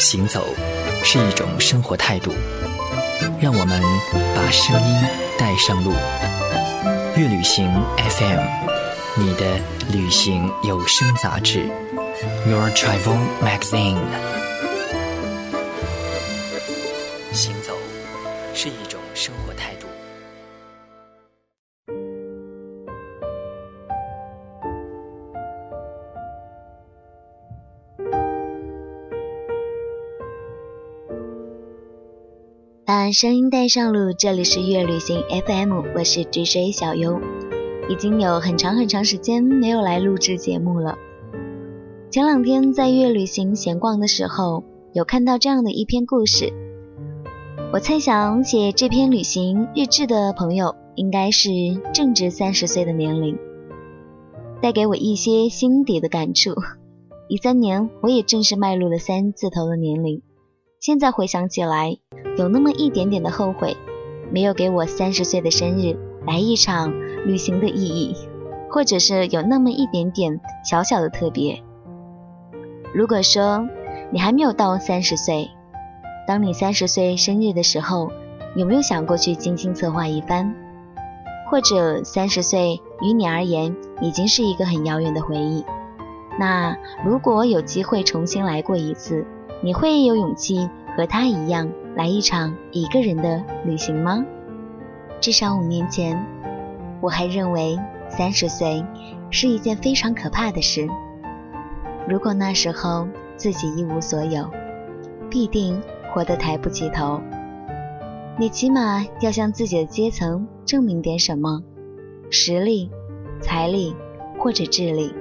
行走是一种生活态度，让我们把声音带上路。乐旅行 FM，你的旅行有声杂志，Your Travel Magazine。行走是一声音带上路，这里是月旅行 FM，我是 DJ 小优。已经有很长很长时间没有来录制节目了。前两天在月旅行闲逛的时候，有看到这样的一篇故事。我猜想写这篇旅行日志的朋友，应该是正值三十岁的年龄，带给我一些心底的感触。一三年，我也正式迈入了三字头的年龄。现在回想起来，有那么一点点的后悔，没有给我三十岁的生日来一场旅行的意义，或者是有那么一点点小小的特别。如果说你还没有到三十岁，当你三十岁生日的时候，有没有想过去精心策划一番？或者三十岁于你而言已经是一个很遥远的回忆？那如果有机会重新来过一次？你会有勇气和他一样来一场一个人的旅行吗？至少五年前，我还认为三十岁是一件非常可怕的事。如果那时候自己一无所有，必定活得抬不起头。你起码要向自己的阶层证明点什么，实力、财力或者智力。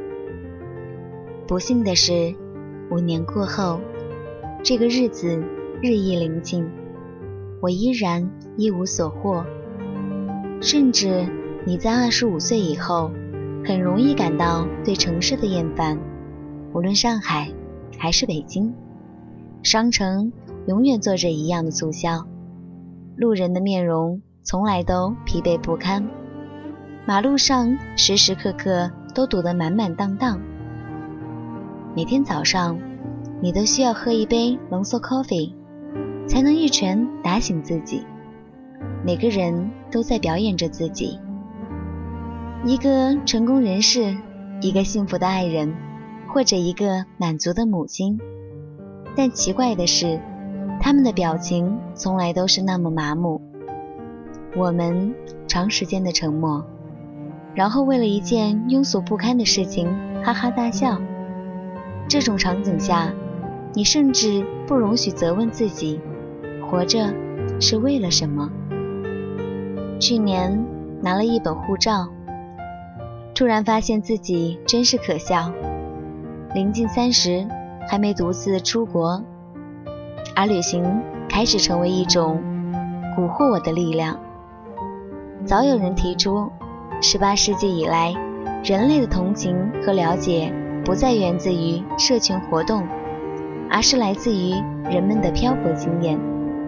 不幸的是，五年过后。这个日子日益临近，我依然一无所获。甚至你在二十五岁以后，很容易感到对城市的厌烦。无论上海还是北京，商城永远做着一样的促销，路人的面容从来都疲惫不堪，马路上时时刻刻都堵得满满当当。每天早上。你都需要喝一杯浓缩 coffee，才能一拳打醒自己。每个人都在表演着自己，一个成功人士，一个幸福的爱人，或者一个满足的母亲。但奇怪的是，他们的表情从来都是那么麻木。我们长时间的沉默，然后为了一件庸俗不堪的事情哈哈大笑。这种场景下。你甚至不容许责问自己，活着是为了什么？去年拿了一本护照，突然发现自己真是可笑。临近三十，还没独自出国，而旅行开始成为一种蛊惑我的力量。早有人提出，十八世纪以来，人类的同情和了解不再源自于社群活动。而是来自于人们的漂泊经验，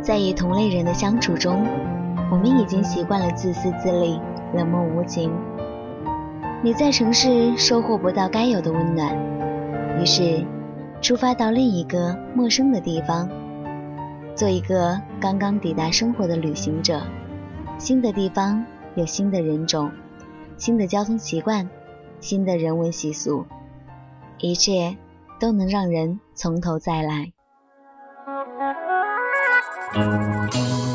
在与同类人的相处中，我们已经习惯了自私自利、冷漠无情。你在城市收获不到该有的温暖，于是出发到另一个陌生的地方，做一个刚刚抵达生活的旅行者。新的地方有新的人种、新的交通习惯、新的人文习俗，一切。都能让人从头再来。心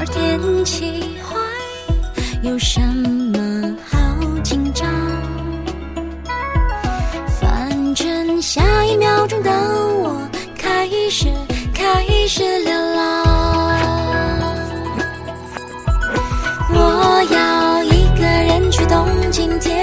而天气坏，有什么好紧张？反正下一秒钟的我开始开始流浪。我要一个人去。东京天，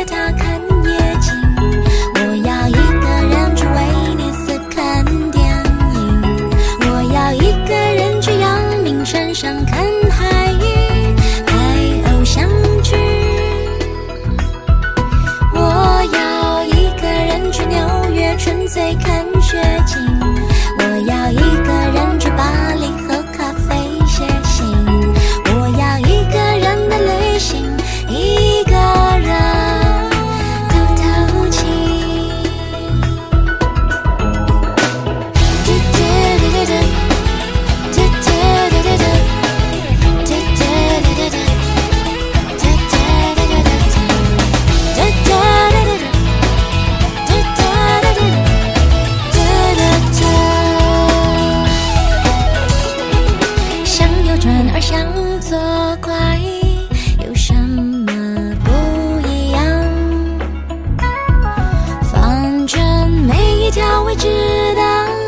未知的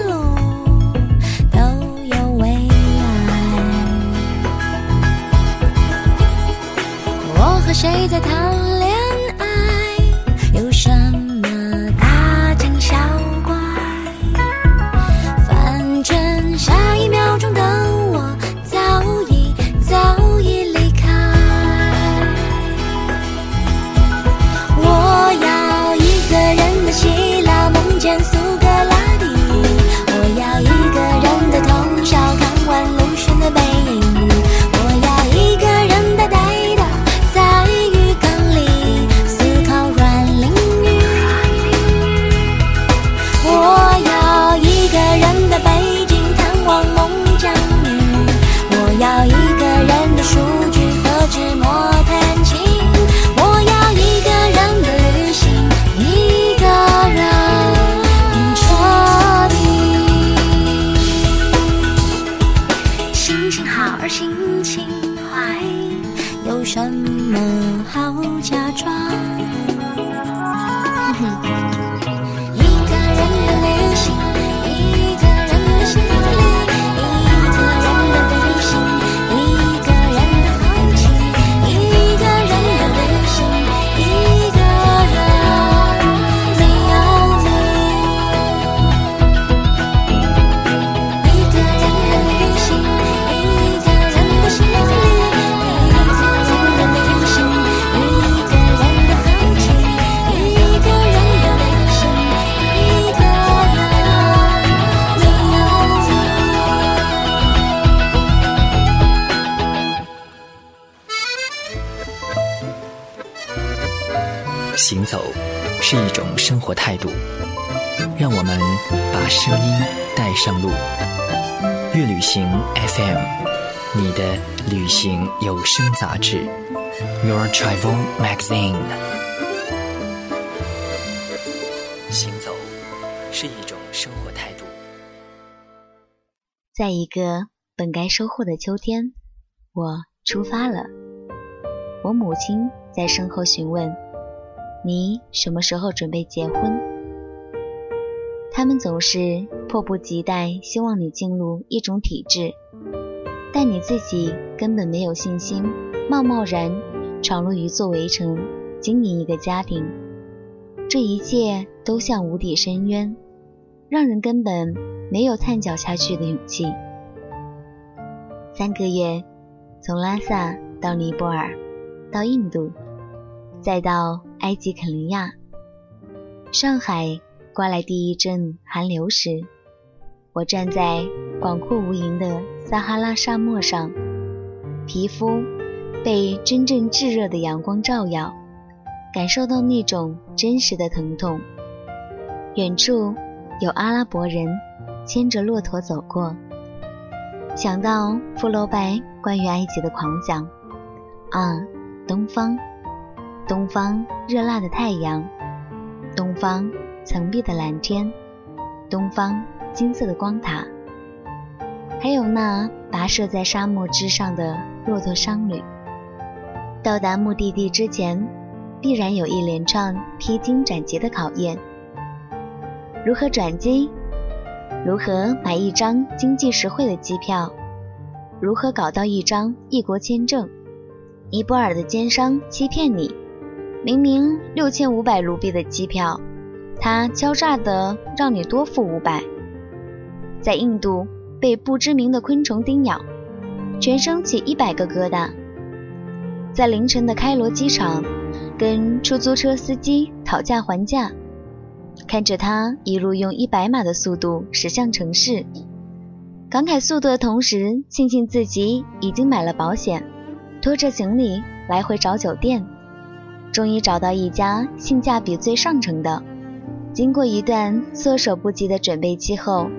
路都有未来。我和谁在谈我们把声音带上路。乐旅行 FM，你的旅行有声杂志，Your Travel Magazine。行走是一种生活态度。在一个本该收获的秋天，我出发了。我母亲在身后询问：“你什么时候准备结婚？”他们总是迫不及待，希望你进入一种体制，但你自己根本没有信心，贸贸然闯入一座围城，经营一个家庭。这一切都像无底深渊，让人根本没有探脚下去的勇气。三个月，从拉萨到尼泊尔，到印度，再到埃及肯尼亚，上海刮来第一阵寒流时，我站在广阔无垠的撒哈拉沙漠上，皮肤被真正炙热的阳光照耀，感受到那种真实的疼痛。远处有阿拉伯人牵着骆驼走过，想到傅罗拜关于埃及的狂讲啊，东方，东方热辣的太阳，东方层碧的蓝天，东方金色的光塔，还有那跋涉在沙漠之上的骆驼商旅。到达目的地之前，必然有一连串披荆斩棘的考验。如何转机？如何买一张经济实惠的机票？如何搞到一张异国签证？尼泊尔的奸商欺骗你，明明六千五百卢比的机票，他敲诈的让你多付五百。在印度被不知名的昆虫叮咬，全身起一百个疙瘩。在凌晨的开罗机场，跟出租车司机讨价还价，看着他一路用一百码的速度驶向城市，感慨速度的同时，庆幸自己已经买了保险，拖着行李来回找酒店，终于找到一家性价比最上乘的。经过一段措手不及的准备期后，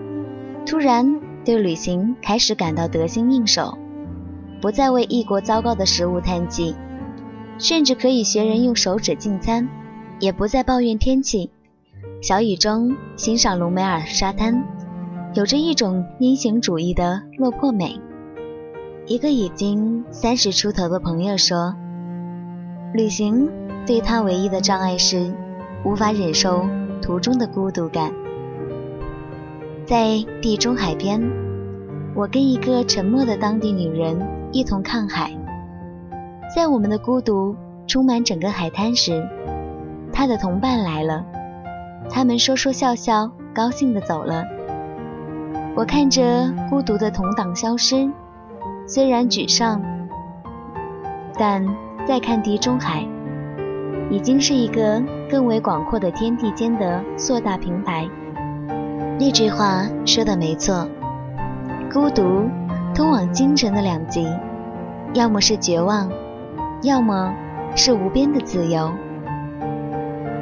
突然对旅行开始感到得心应手。不再为异国糟糕的食物叹气，甚至可以学人用手指进餐；也不再抱怨天气，小雨中欣赏隆美尔沙滩，有着一种英雄主义的落魄美。一个已经三十出头的朋友说，旅行对他唯一的障碍是无法忍受途中的孤独感。在地中海边，我跟一个沉默的当地女人。一同看海，在我们的孤独充满整个海滩时，他的同伴来了。他们说说笑笑，高兴地走了。我看着孤独的同党消失，虽然沮丧，但再看地中海，已经是一个更为广阔的天地间的硕大平台。那句话说的没错，孤独。通往精神的两极，要么是绝望，要么是无边的自由。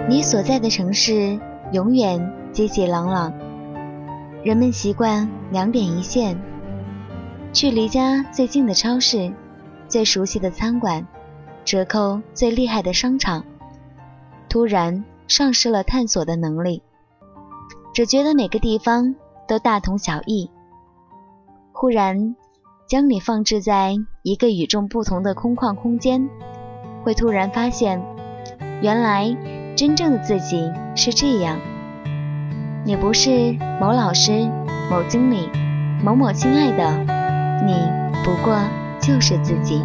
你所在的城市永远街街朗朗，人们习惯两点一线，去离家最近的超市、最熟悉的餐馆、折扣最厉害的商场。突然丧失了探索的能力，只觉得每个地方都大同小异。忽然，将你放置在一个与众不同的空旷空间，会突然发现，原来真正的自己是这样。你不是某老师、某经理、某某亲爱的，你不过就是自己。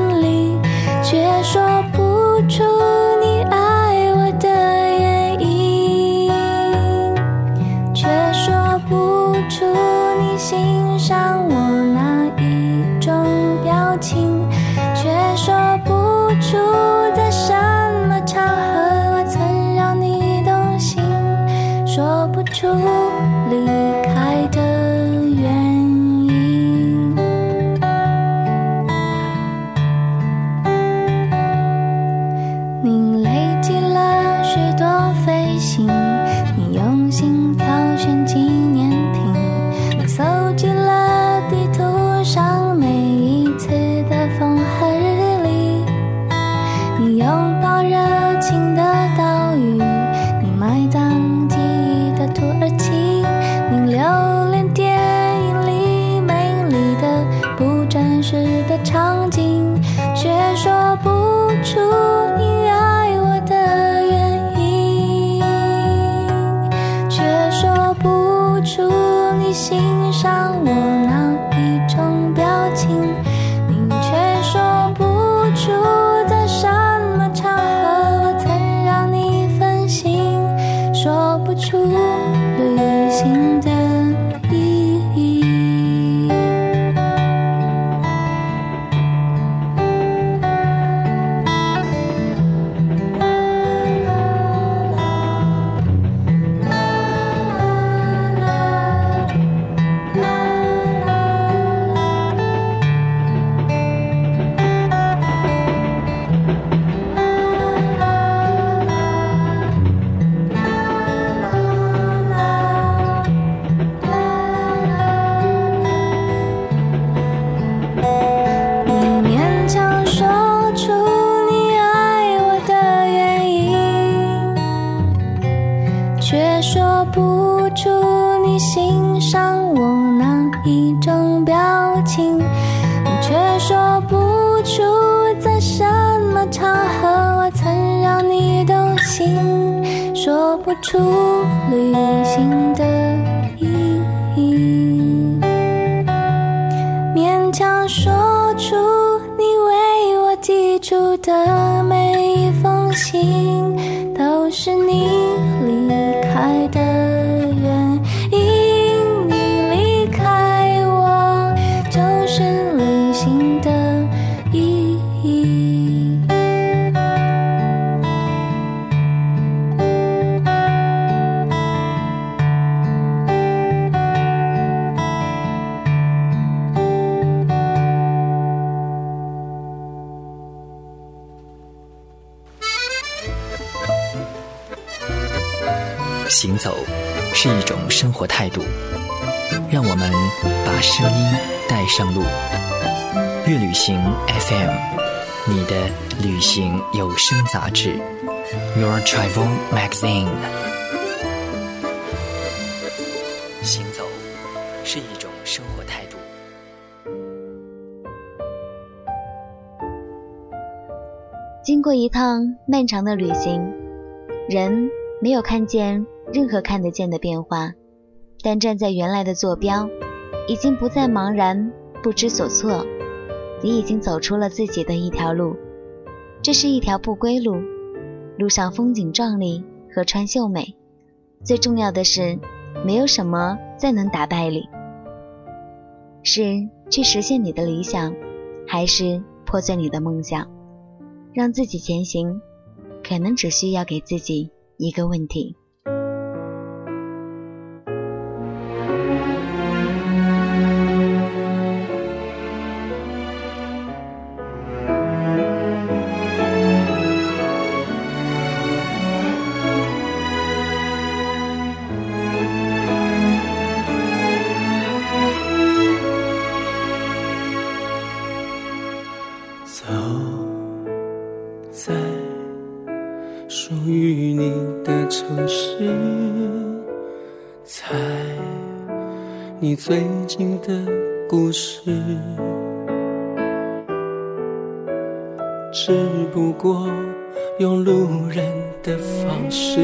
出活态度，让我们把声音带上路。乐旅行 FM，你的旅行有声杂志，Your Travel Magazine。行走是一种生活态度。经过一趟漫长的旅行，人没有看见任何看得见的变化，但站在原来的坐标，已经不再茫然不知所措。你已经走出了自己的一条路，这是一条不归路，路上风景壮丽，河川秀美，最重要的是，没有什么再能打败你。是去实现你的理想，还是破碎你的梦想？让自己前行，可能只需要给自己一个问题。你最近的故事，只不过用路人的方式，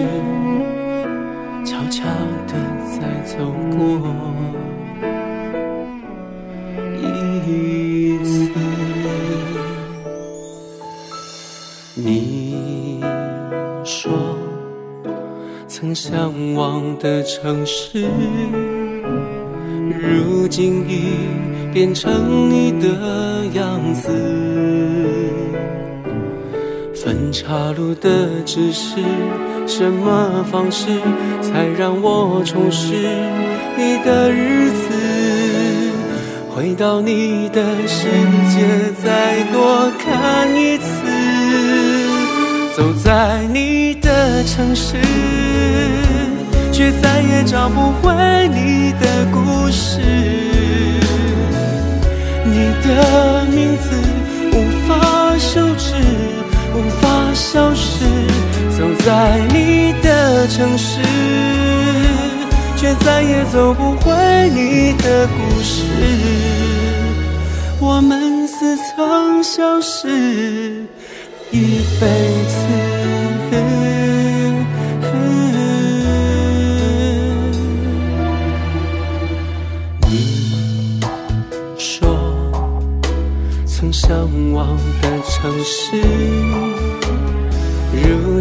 悄悄地在走过一次。你说曾向往的城市，如今已变成你的样子。分岔路的指示，什么方式才让我重拾你的日子？回到你的世界，再多看一次。走在你的城市，却再也找不回你的故事。你的名字无法修饰，无法消失。走在你的城市，却再也走不回你的故事。我们似曾相识。一辈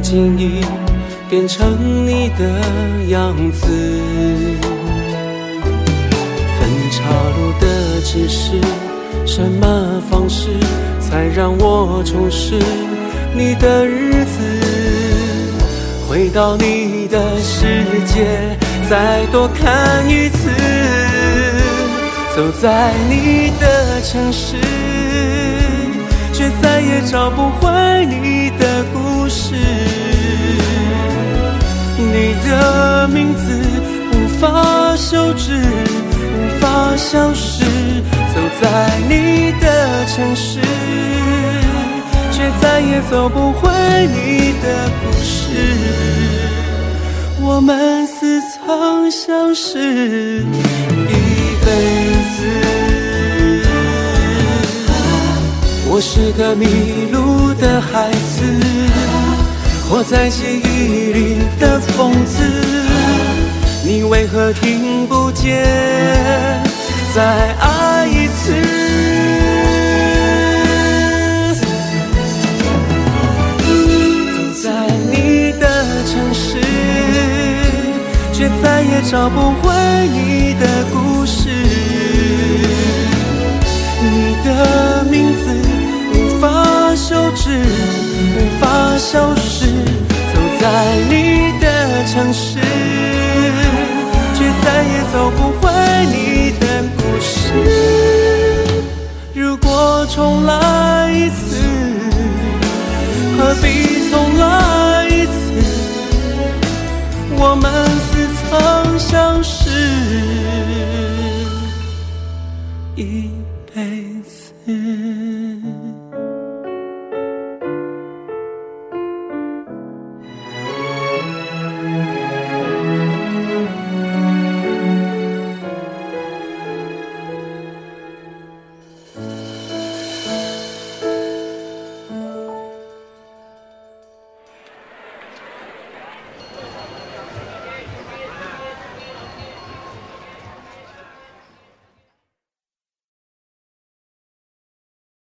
如今已变成你的样子。分岔路的指示，什么方式才让我重拾？你的日子，回到你的世界，再多看一次。走在你的城市，却再也找不回你的故事。你的名字无法修饰，无法消失。走在你的城市。却再也走不回你的故事。我们似曾相识一辈子。我是个迷路的孩子，活在记忆里的疯子，你为何听不见？再爱一次。走在你的城市，却再也找不回你的故事。你的法消失。走在你的城市，却再也走不回你的故事。如果重来一次，何必重来